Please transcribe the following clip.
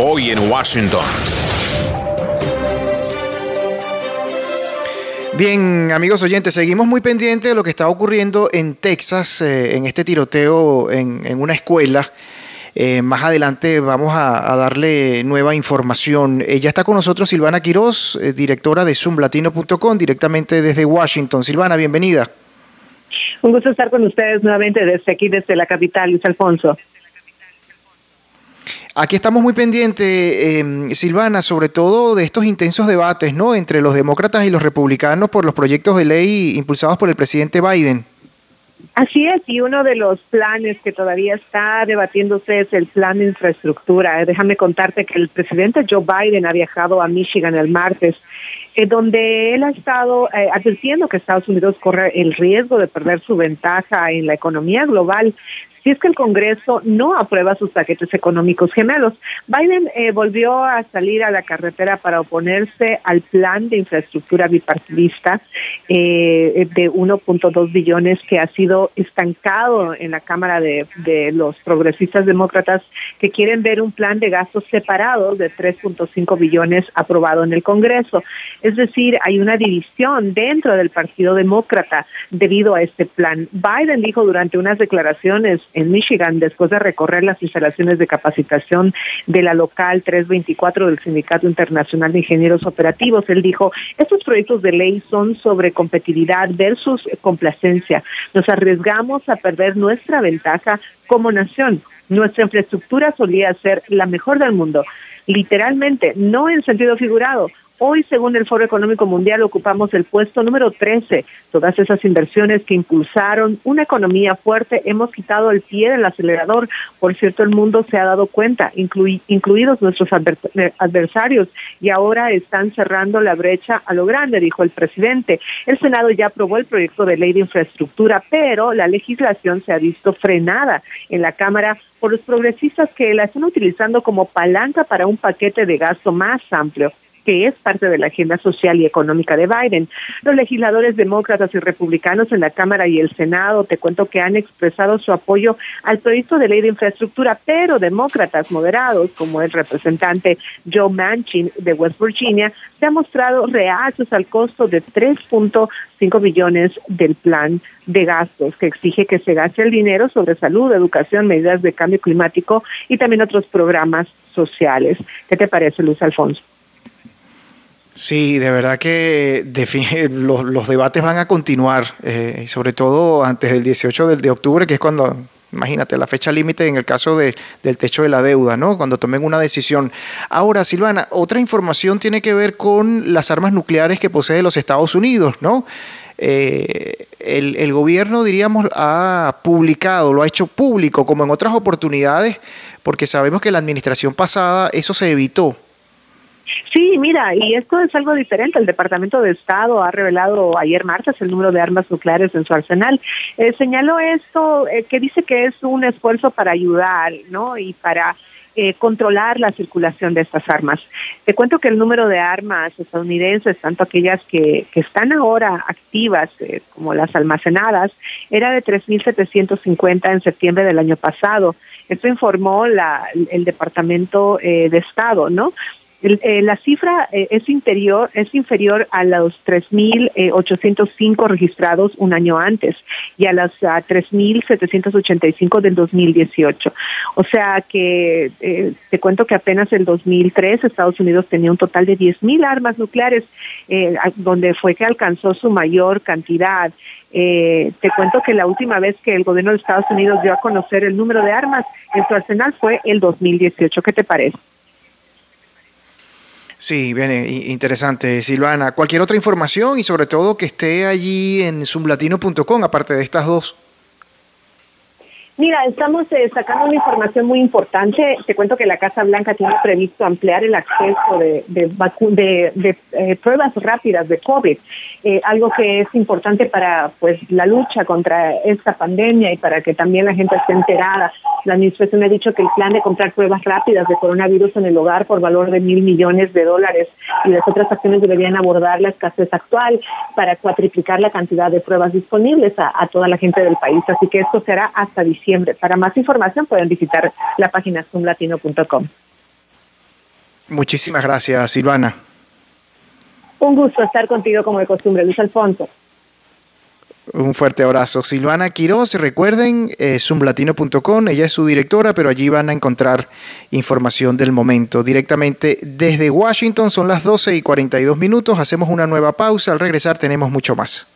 Hoy en Washington. Bien, amigos oyentes, seguimos muy pendientes de lo que está ocurriendo en Texas, eh, en este tiroteo en, una escuela. Eh, más adelante vamos a, darle nueva información. Eh, ya está con nosotros Silvana Quiroz, directora de zoomlatino.com, directamente desde Washington. Silvana, bienvenida. Un gusto estar con ustedes nuevamente desde aquí, desde la capital, Luis Alfonso. Aquí estamos muy pendientes, eh, Silvana, sobre todo de estos intensos debates ¿no? entre los demócratas y los republicanos por los proyectos de ley impulsados por el presidente Biden. Así es, y uno de los planes que todavía está debatiéndose es el plan de infraestructura. Déjame contarte que el presidente Joe Biden ha viajado a Michigan el martes, eh, donde él ha estado eh, advirtiendo que Estados Unidos corre el riesgo de perder su ventaja en la economía global si es que el Congreso no aprueba sus paquetes económicos gemelos. Biden eh, volvió a salir a la carretera para oponerse al plan de infraestructura bipartidista eh, de 1.2 billones que ha sido estancado en la Cámara de, de los progresistas demócratas que quieren ver un plan de gastos separados de 3.5 billones aprobado en el Congreso. Es decir, hay una división dentro del Partido Demócrata debido a este plan. Biden dijo durante unas declaraciones en Michigan después de recorrer las instalaciones de capacitación de la local 324 del Sindicato Internacional de Ingenieros Operativos. Él dijo, estos proyectos de ley son sobre competitividad versus complacencia. Nos arriesgamos a perder nuestra ventaja como nación. Nuestra infraestructura solía ser la mejor del mundo, literalmente, no en sentido figurado. Hoy, según el Foro Económico Mundial, ocupamos el puesto número 13. Todas esas inversiones que impulsaron una economía fuerte, hemos quitado el pie del acelerador. Por cierto, el mundo se ha dado cuenta, incluidos nuestros eh, adversarios, y ahora están cerrando la brecha a lo grande, dijo el presidente. El Senado ya aprobó el proyecto de ley de infraestructura, pero la legislación se ha visto frenada en la Cámara por los progresistas que la están utilizando como palanca para un paquete de gasto más amplio que es parte de la agenda social y económica de Biden. Los legisladores demócratas y republicanos en la Cámara y el Senado, te cuento que han expresado su apoyo al proyecto de ley de infraestructura, pero demócratas moderados, como el representante Joe Manchin de West Virginia, se han mostrado reacios al costo de 3.5 billones del plan de gastos que exige que se gaste el dinero sobre salud, educación, medidas de cambio climático y también otros programas sociales. ¿Qué te parece, Luis Alfonso? Sí, de verdad que los, debates van a continuar, eh, sobre todo antes del 18 de, octubre, que es cuando, imagínate, la fecha límite en el caso de, del techo de la deuda, ¿no? Cuando tomen una decisión. Ahora, Silvana, otra información tiene que ver con las armas nucleares que posee los Estados Unidos, ¿no? Eh, el, el gobierno, diríamos, ha publicado, lo ha hecho público, como en otras oportunidades, porque sabemos que la administración pasada eso se evitó Sí, mira, y esto es algo diferente. El Departamento de Estado ha revelado ayer martes el número de armas nucleares en su arsenal. Eh, señaló esto eh, que dice que es un esfuerzo para ayudar, ¿no? Y para eh, controlar la circulación de estas armas. Te cuento que el número de armas estadounidenses, tanto aquellas que, que están ahora activas como las almacenadas, era de 3.750 en septiembre del año pasado. Esto informó la, el Departamento de Estado, ¿no? Eh, la cifra eh, es interior es inferior a los 3.805 registrados un año antes y a las 3.785 del 2018. O sea que eh, te cuento que apenas el 2003 Estados Unidos tenía un total de 10.000 armas nucleares, donde fue que alcanzó su mayor cantidad. te cuento que la última vez que el gobierno de Estados Unidos dio a conocer el número de armas en su arsenal fue el 2018. ¿Qué te parece? Sí, viene interesante, Silvana. Cualquier otra información y sobre todo que esté allí en zoomlatino.com, aparte de estas dos. Mira, estamos eh, sacando una información muy importante. Te cuento que la Casa Blanca tiene previsto ampliar el acceso de, de, de, eh, pruebas rápidas de COVID, eh, algo que es importante para pues la lucha contra esta pandemia y para que también la gente esté enterada. La administración ha dicho que el plan de comprar pruebas rápidas de coronavirus en el hogar por valor de mil millones de dólares y las otras acciones deberían abordar la escasez actual para cuatriplicar la cantidad de pruebas disponibles a, a toda la gente del país. Así que esto será hasta diciembre para más información pueden visitar la página zoomlatino.com. Muchísimas gracias, Silvana. Un gusto estar contigo como de costumbre, Luis Alfonso. Un fuerte abrazo. Silvana Quiroz, recuerden, eh, zoomlatino.com, ella es su directora, pero allí van a encontrar información del momento. Directamente desde Washington, son las 12 y 42 minutos, hacemos una nueva pausa, al regresar tenemos mucho más.